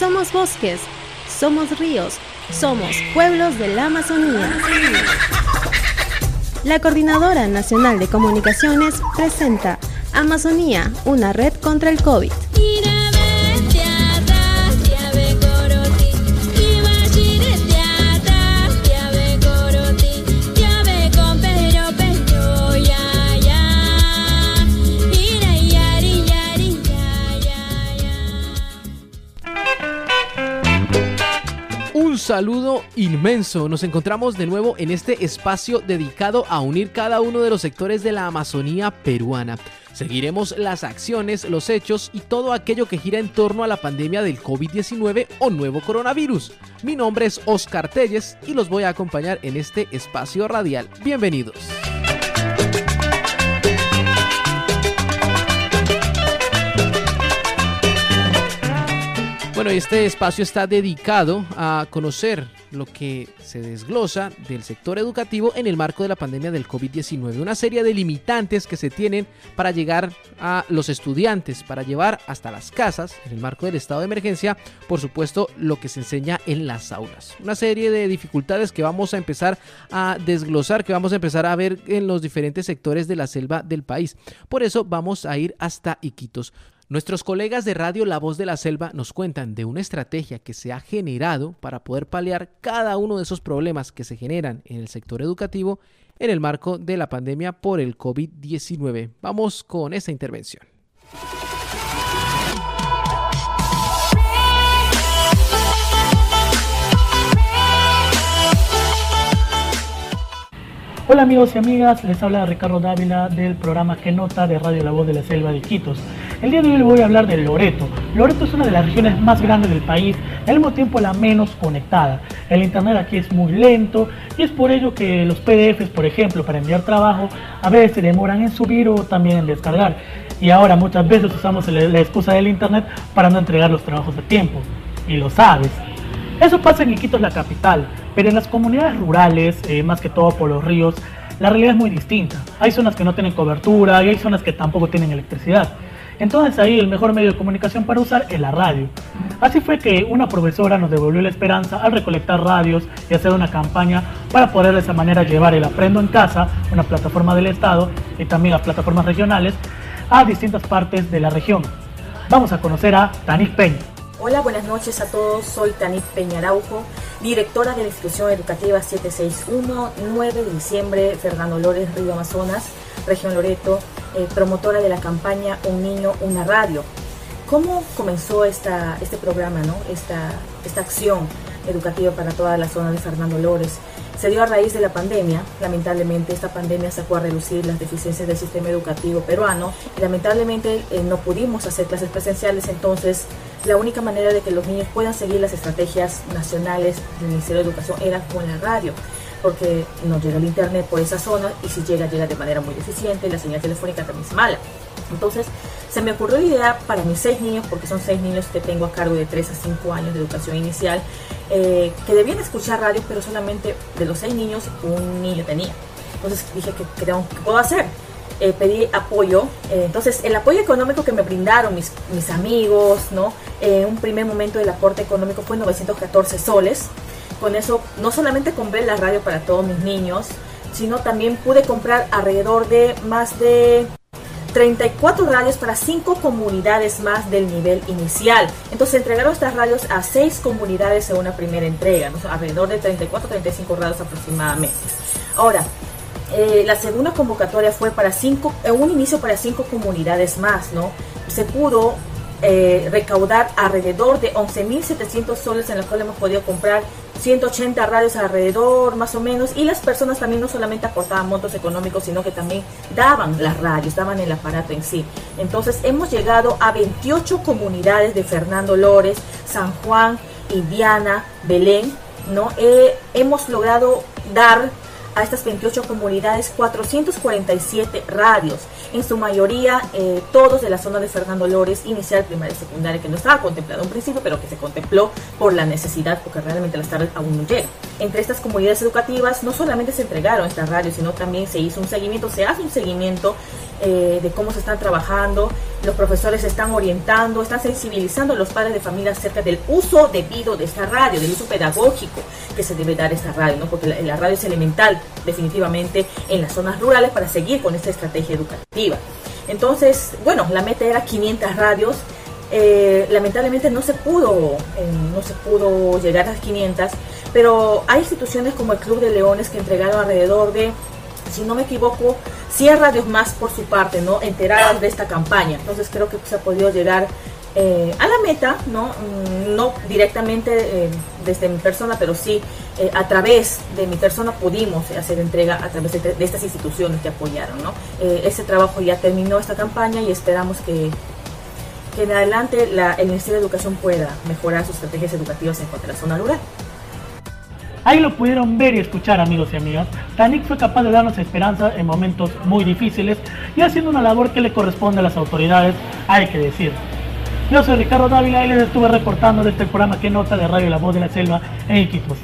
somos bosques, somos ríos, somos pueblos de la Amazonía. La Coordinadora Nacional de Comunicaciones presenta Amazonía, una red contra el COVID. Saludo inmenso. Nos encontramos de nuevo en este espacio dedicado a unir cada uno de los sectores de la Amazonía peruana. Seguiremos las acciones, los hechos y todo aquello que gira en torno a la pandemia del COVID-19 o nuevo coronavirus. Mi nombre es Oscar Telles y los voy a acompañar en este espacio radial. Bienvenidos. Bueno, este espacio está dedicado a conocer lo que se desglosa del sector educativo en el marco de la pandemia del COVID-19. Una serie de limitantes que se tienen para llegar a los estudiantes, para llevar hasta las casas, en el marco del estado de emergencia, por supuesto, lo que se enseña en las aulas. Una serie de dificultades que vamos a empezar a desglosar, que vamos a empezar a ver en los diferentes sectores de la selva del país. Por eso vamos a ir hasta Iquitos. Nuestros colegas de Radio La Voz de la Selva nos cuentan de una estrategia que se ha generado para poder paliar cada uno de esos problemas que se generan en el sector educativo en el marco de la pandemia por el COVID-19. Vamos con esta intervención. Hola amigos y amigas, les habla Ricardo Dávila del programa Que Nota de Radio La Voz de la Selva de Quitos. El día de hoy les voy a hablar de Loreto. Loreto es una de las regiones más grandes del país al mismo tiempo la menos conectada. El internet aquí es muy lento y es por ello que los PDFs, por ejemplo, para enviar trabajo, a veces se demoran en subir o también en descargar. Y ahora muchas veces usamos la excusa del internet para no entregar los trabajos a tiempo. Y lo sabes. Eso pasa en Iquitos, la capital, pero en las comunidades rurales, eh, más que todo por los ríos, la realidad es muy distinta. Hay zonas que no tienen cobertura y hay zonas que tampoco tienen electricidad. Entonces ahí el mejor medio de comunicación para usar es la radio. Así fue que una profesora nos devolvió la esperanza al recolectar radios y hacer una campaña para poder de esa manera llevar el Aprendo en Casa, una plataforma del Estado y también las plataformas regionales, a distintas partes de la región. Vamos a conocer a Tanis Peña. Hola, buenas noches a todos. Soy Tanit Peñaraujo, directora de la institución educativa 761, 9 de diciembre, Fernando Lores, Río Amazonas, región Loreto, eh, promotora de la campaña Un niño, una radio. ¿Cómo comenzó esta, este programa, ¿no? esta, esta acción educativa para toda la zona de Fernando Lores? Se dio a raíz de la pandemia. Lamentablemente esta pandemia sacó a reducir las deficiencias del sistema educativo peruano lamentablemente eh, no pudimos hacer clases presenciales, entonces la única manera de que los niños puedan seguir las estrategias nacionales del Ministerio de Educación era con la radio, porque no llega el internet por esa zona y si llega, llega de manera muy deficiente, la señal telefónica también es mala. Entonces, se me ocurrió la idea para mis seis niños, porque son seis niños que tengo a cargo de 3 a 5 años de educación inicial, eh, que debían escuchar radio, pero solamente de los seis niños un niño tenía. Entonces dije, ¿qué, qué puedo hacer? Eh, pedí apoyo. Eh, entonces, el apoyo económico que me brindaron mis, mis amigos, ¿no? En un primer momento el aporte económico fue 914 soles. Con eso, no solamente compré la radio para todos mis niños, sino también pude comprar alrededor de más de 34 radios para 5 comunidades más del nivel inicial. Entonces entregaron estas radios a 6 comunidades en una primera entrega, alrededor de 34 35 radios aproximadamente. Ahora, eh, la segunda convocatoria fue para cinco, en un inicio para cinco comunidades más, ¿no? Se pudo eh, recaudar alrededor de 11.700 soles en los cuales hemos podido comprar 180 radios alrededor más o menos y las personas también no solamente aportaban montos económicos sino que también daban las radios, daban el aparato en sí. Entonces hemos llegado a 28 comunidades de Fernando Lores, San Juan, Indiana, Belén, ¿no? Eh, hemos logrado dar a estas 28 comunidades 447 radios, en su mayoría eh, todos de la zona de Fernando Lores, inicial, primaria y secundaria, que no estaba contemplado en principio, pero que se contempló por la necesidad, porque realmente las tardes aún no llegan. Entre estas comunidades educativas no solamente se entregaron estas radios, sino también se hizo un seguimiento, se hace un seguimiento eh, de cómo se están trabajando, los profesores se están orientando, están sensibilizando a los padres de familia acerca del uso debido de esta radio, del uso pedagógico que se debe dar esta radio, ¿no? porque la, radio es elemental definitivamente en las zonas rurales para seguir con esta estrategia educativa. Entonces, bueno, la meta era 500 radios. Eh, lamentablemente no se pudo eh, no se pudo llegar a las 500 pero hay instituciones como el Club de Leones que entregaron alrededor de si no me equivoco 100 radios más por su parte, ¿no? Enteradas de esta campaña. Entonces creo que se ha podido llegar eh, a la meta, ¿no? Mm, no directamente desde mi persona, pero sí eh, a través de mi persona pudimos hacer entrega a través de, estas instituciones que apoyaron, ¿no? ese trabajo ya terminó esta campaña y esperamos que, que en adelante el Ministerio de Educación pueda mejorar sus estrategias educativas en cuanto a la zona rural. Ahí lo pudieron ver y escuchar amigos y amigas. Tanik fue capaz de darnos esperanza en momentos muy difíciles y haciendo una labor que le corresponde a las autoridades, hay que decir. Yo soy Ricardo Dávila y les estuve reportando de este programa que nota de Radio La Voz de la Selva en Iquitos.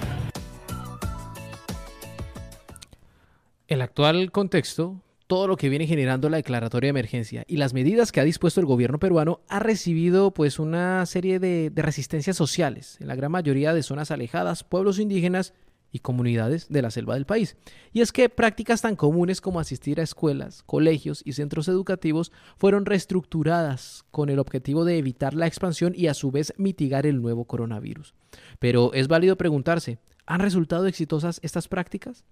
Actual contexto todo lo que viene generando la declaratoria de emergencia y las medidas que ha dispuesto el gobierno peruano ha recibido pues una serie de, de, resistencias sociales en la gran mayoría de zonas alejadas, pueblos indígenas y comunidades de la selva del país. Y es que prácticas tan comunes como asistir a escuelas, colegios y centros educativos fueron reestructuradas con el objetivo de evitar la expansión y a su vez mitigar el nuevo coronavirus. Pero es válido preguntarse, ¿han resultado exitosas estas prácticas?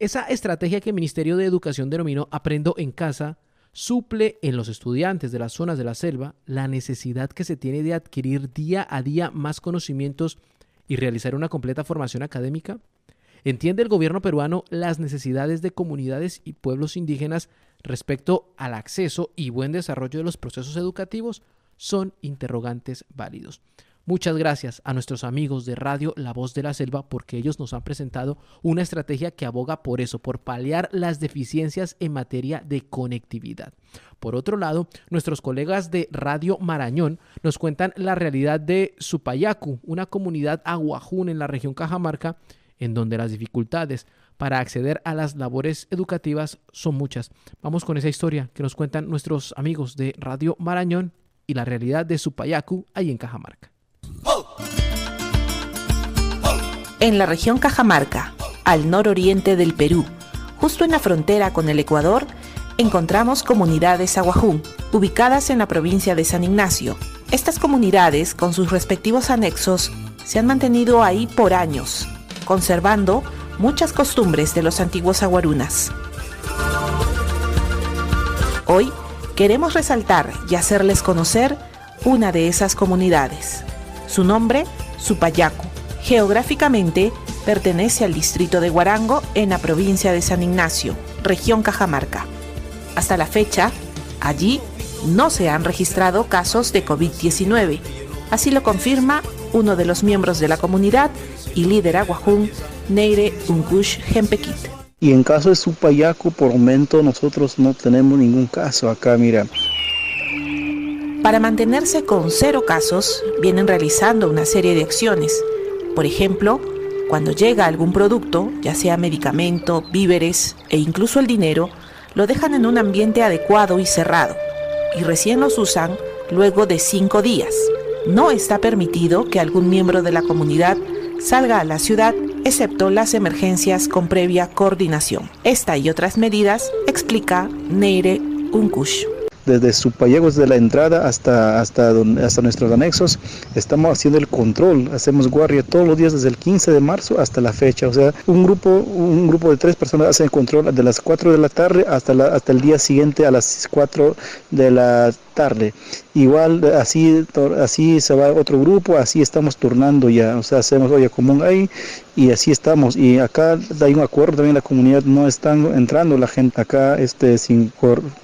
Esa estrategia que el Ministerio de Educación denominó Aprendo en casa suple en los estudiantes de las zonas de la selva la necesidad que se tiene de adquirir día a día más conocimientos y realizar una completa formación académica? ¿Entiende el gobierno peruano las necesidades de comunidades y pueblos indígenas respecto al acceso y buen desarrollo de los procesos educativos? Son interrogantes válidos. Muchas gracias a nuestros amigos de Radio La Voz de la Selva porque ellos nos han presentado una estrategia que aboga por eso, por paliar las deficiencias en materia de conectividad. Por otro lado, nuestros colegas de Radio Marañón nos cuentan la realidad de Supayacu, una comunidad aguajún en la región Cajamarca, en donde las dificultades para acceder a las labores educativas son muchas. Vamos con esa historia que nos cuentan nuestros amigos de Radio Marañón y la realidad de Supayacu ahí en Cajamarca. En la región Cajamarca, al nororiente del Perú, justo en la frontera con el Ecuador, encontramos comunidades aguajún, ubicadas en la provincia de San Ignacio. Estas comunidades, con sus respectivos anexos, se han mantenido ahí por años, conservando muchas costumbres de los antiguos aguarunas. Hoy queremos resaltar y hacerles conocer una de esas comunidades. Su nombre, Supayacu. Geográficamente, pertenece al distrito de Guarango en la provincia de San Ignacio, región Cajamarca. Hasta la fecha, allí no se han registrado casos de COVID-19. Así lo confirma uno de los miembros de la comunidad y líder aguajún, Neire Unkush Jempekit. Y en caso de Supayacu, por momento nosotros no tenemos ningún caso acá, mira. Para mantenerse con cero casos, vienen realizando una serie de acciones. Por ejemplo, cuando llega algún producto, ya sea medicamento, víveres e incluso el dinero, lo dejan en un ambiente adecuado y cerrado, y recién los usan luego de cinco días. No está permitido que algún miembro de la comunidad salga a la ciudad excepto las emergencias con previa coordinación. Esta y otras medidas explica Neire Unkush desde Supayegos de la entrada hasta, hasta, hasta nuestros anexos, estamos haciendo el control, hacemos guardia todos los días desde el 15 de marzo hasta la fecha, o sea, un grupo, un grupo de tres personas hacen el control de las 4 de la tarde hasta, la, hasta el día siguiente a las 4 de la tarde. Igual así, así se va otro grupo, así estamos turnando ya, o sea, hacemos olla común ahí y así estamos. Y acá hay un acuerdo también, la comunidad no están entrando la gente acá este, sin,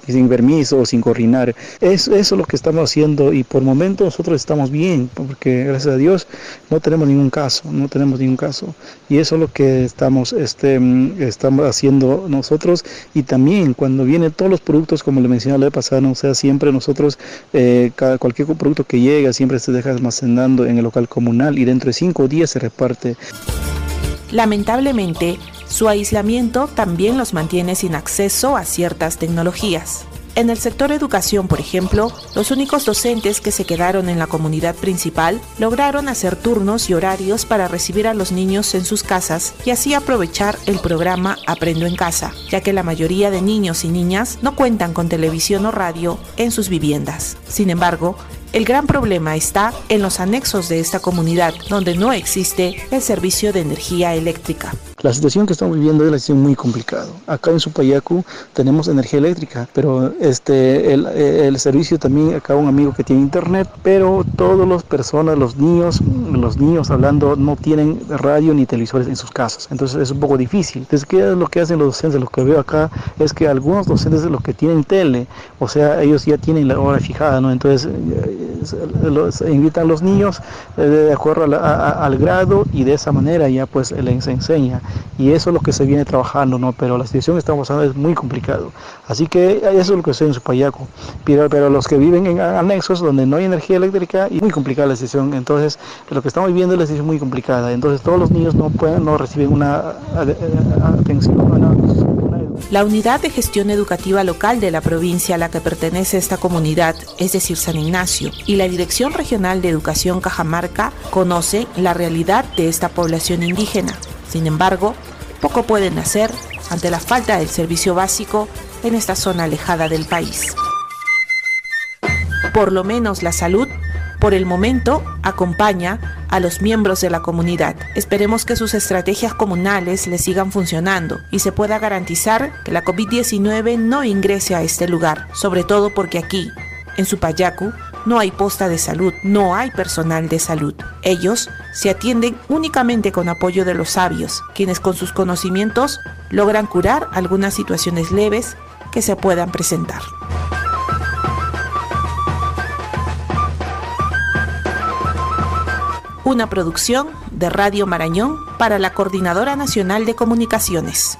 sin permiso sin coordinar. Es, eso es lo que estamos haciendo y por momento nosotros estamos bien, porque gracias a Dios no tenemos ningún caso, no tenemos ningún caso. Y eso es lo que estamos, este, estamos haciendo nosotros y también cuando vienen todos los productos, como le mencioné la vez pasada, o sea, siempre nosotros, eh, cualquier producto que llega siempre se deja almacenando en el local comunal y dentro de cinco días se reparte. Lamentablemente, su aislamiento también los mantiene sin acceso a ciertas tecnologías. En el sector educación, por ejemplo, los únicos docentes que se quedaron en la comunidad principal lograron hacer turnos y horarios para recibir a los niños en sus casas y así aprovechar el programa Aprendo en casa, ya que la mayoría de niños y niñas no cuentan con televisión o radio en sus viviendas. Sin embargo, el gran problema está en los anexos de esta comunidad, donde no existe el servicio de energía eléctrica. La situación que estamos viviendo es una situación muy complicada. Acá en Supayacu tenemos energía eléctrica, pero este, el, el, servicio también, acá un amigo que tiene internet, pero todas las personas, los niños, los niños hablando, no tienen radio ni televisores en sus casas. Entonces es un poco difícil. Entonces, ¿qué es lo que hacen los docentes? Lo que veo acá es que algunos docentes, los que tienen tele, o sea, ellos ya tienen la hora fijada, ¿no? Entonces, los, invitan a los niños eh, de acuerdo a a, al grado y de esa manera ya pues les enseña y eso es lo que se viene trabajando, ¿no? Pero la situación que estamos pasando es muy complicado. Así que eso es lo que estoy en Supayaco. Pero, pero los que viven en anexos donde no hay energía eléctrica, es muy complicada la situación. Entonces, lo que estamos viviendo es una situación muy complicada. Entonces, todos los niños no pueden, no reciben una atención, la unidad de gestión educativa local de la provincia a la que pertenece esta comunidad, es decir, San Ignacio, y la Dirección Regional de Educación Cajamarca conoce la realidad de esta población indígena. Sin embargo, poco pueden hacer ante la falta del servicio básico en esta zona alejada del país. Por lo menos la salud, por el momento, acompaña a los miembros de la comunidad. Esperemos que sus estrategias comunales les sigan funcionando y se pueda garantizar que la COVID-19 no ingrese a este lugar, sobre todo porque aquí, en Supayacu, no hay posta de salud, no hay personal de salud. Ellos se atienden únicamente con apoyo de los sabios, quienes con sus conocimientos logran curar algunas situaciones leves que se puedan presentar. Una producción de Radio Marañón para la Coordinadora Nacional de Comunicaciones.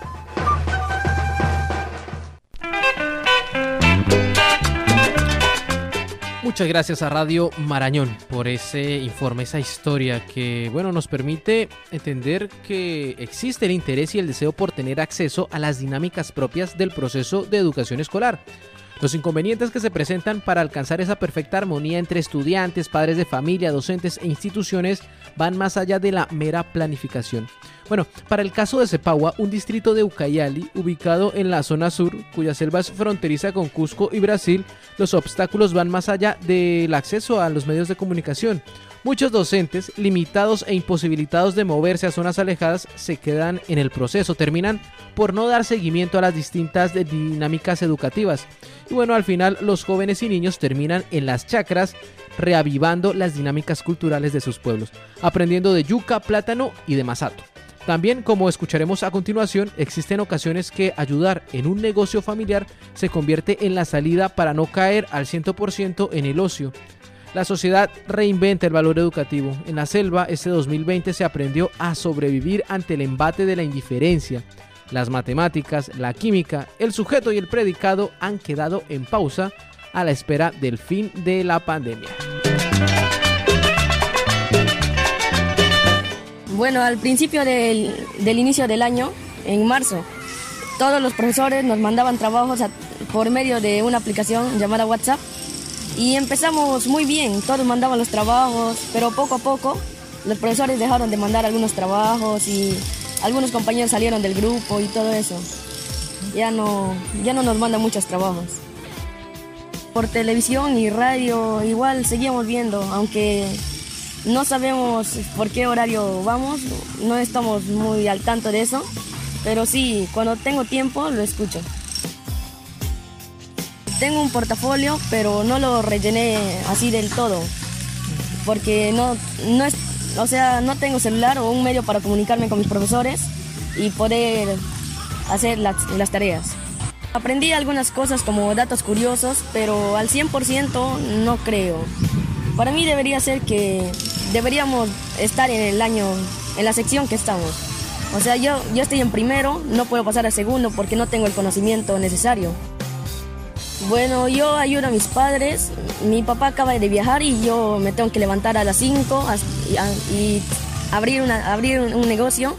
Muchas gracias a Radio Marañón por ese informe, esa historia que, bueno, nos permite entender que existe el interés y el deseo por tener acceso a las dinámicas propias del proceso de educación escolar. Los inconvenientes que se presentan para alcanzar esa perfecta armonía entre estudiantes, padres de familia, docentes e instituciones van más allá de la mera planificación. Bueno, para el caso de Cepagua, un distrito de Ucayali, ubicado en la zona sur, cuya selva es fronteriza con Cusco y Brasil, los obstáculos van más allá del acceso a los medios de comunicación. Muchos docentes, limitados e imposibilitados de moverse a zonas alejadas, se quedan en el proceso, terminan por no dar seguimiento a las distintas dinámicas educativas. Y bueno, al final los jóvenes y niños terminan en las chacras reavivando las dinámicas culturales de sus pueblos, aprendiendo de yuca, plátano y de masato. También, como escucharemos a continuación, existen ocasiones que ayudar en un negocio familiar se convierte en la salida para no caer al 100% en el ocio. La sociedad reinventa el valor educativo. En la selva, este 2020 se aprendió a sobrevivir ante el embate de la indiferencia. Las matemáticas, la química, el sujeto y el predicado han quedado en pausa a la espera del fin de la pandemia. Bueno, al principio del, del inicio del año, en marzo, todos los profesores nos mandaban trabajos por medio de una aplicación llamada WhatsApp y empezamos muy bien, todos mandaban los trabajos, pero poco a poco los profesores dejaron de mandar algunos trabajos y algunos compañeros salieron del grupo y todo eso. Ya no, ya no nos mandan muchos trabajos. Por televisión y radio igual seguimos viendo, aunque no sabemos por qué horario vamos, no estamos muy al tanto de eso, pero sí, cuando tengo tiempo lo escucho. Tengo un portafolio, pero no lo rellené así del todo, porque no, no es, o sea, no tengo celular o un medio para comunicarme con mis profesores y poder hacer las, las tareas. Aprendí algunas cosas como datos curiosos, pero al 100% no creo. Para mí debería ser que deberíamos estar en el año, en la sección que estamos. O sea, yo, yo estoy en primero, no puedo pasar a segundo porque no tengo el conocimiento necesario. Bueno, yo ayudo a mis padres. Mi papá acaba de viajar y yo me tengo que levantar a las 5 y abrir, una, abrir un negocio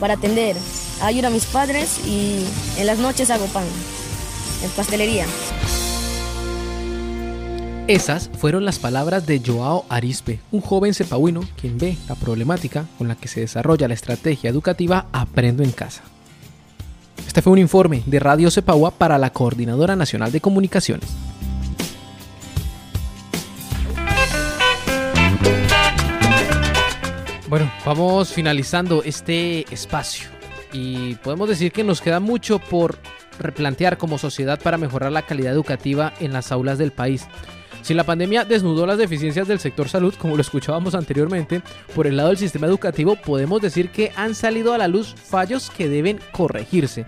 para atender. Ayudo a mis padres y en las noches hago pan, en pastelería. Esas fueron las palabras de Joao Arispe, un joven cepahuino quien ve la problemática con la que se desarrolla la estrategia educativa Aprendo en Casa. Este fue un informe de Radio Cepagua para la Coordinadora Nacional de Comunicaciones. Bueno, vamos finalizando este espacio y podemos decir que nos queda mucho por replantear como sociedad para mejorar la calidad educativa en las aulas del país. Si la pandemia desnudó las deficiencias del sector salud, como lo escuchábamos anteriormente, por el lado del sistema educativo podemos decir que han salido a la luz fallos que deben corregirse.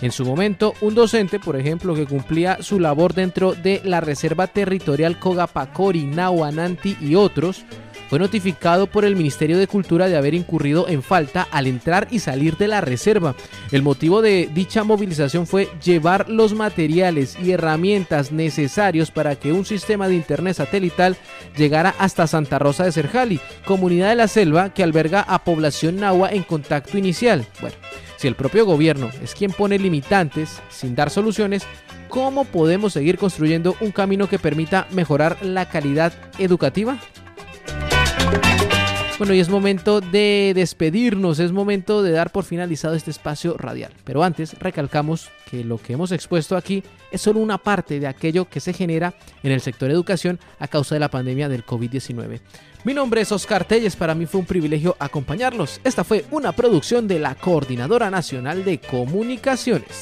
En su momento, un docente, por ejemplo, que cumplía su labor dentro de la Reserva Territorial Cogapacori, Nahuananti y otros, fue notificado por el Ministerio de Cultura de haber incurrido en falta al entrar y salir de la reserva. El motivo de dicha movilización fue llevar los materiales y herramientas necesarios para que un sistema de internet satelital llegara hasta Santa Rosa de Serjali, comunidad de la selva que alberga a población nahua en contacto inicial. Bueno, si el propio gobierno es quien pone limitantes sin dar soluciones, ¿cómo podemos seguir construyendo un camino que permita mejorar la calidad educativa? Bueno, y es momento de despedirnos, es momento de dar por finalizado este espacio radial. Pero antes, recalcamos que lo que hemos expuesto aquí es solo una parte de aquello que se genera en el sector educación a causa de la pandemia del COVID-19. Mi nombre es Oscar Telles, para mí fue un privilegio acompañarlos. Esta fue una producción de la Coordinadora Nacional de Comunicaciones.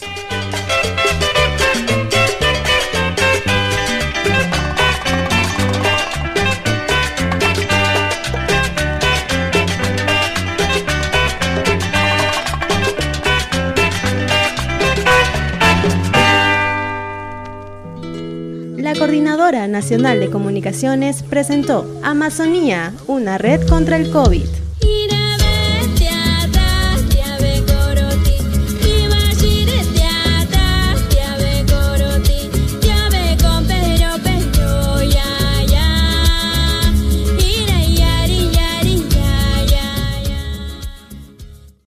Coordinadora Nacional de Comunicaciones presentó Amazonía, una red contra el COVID.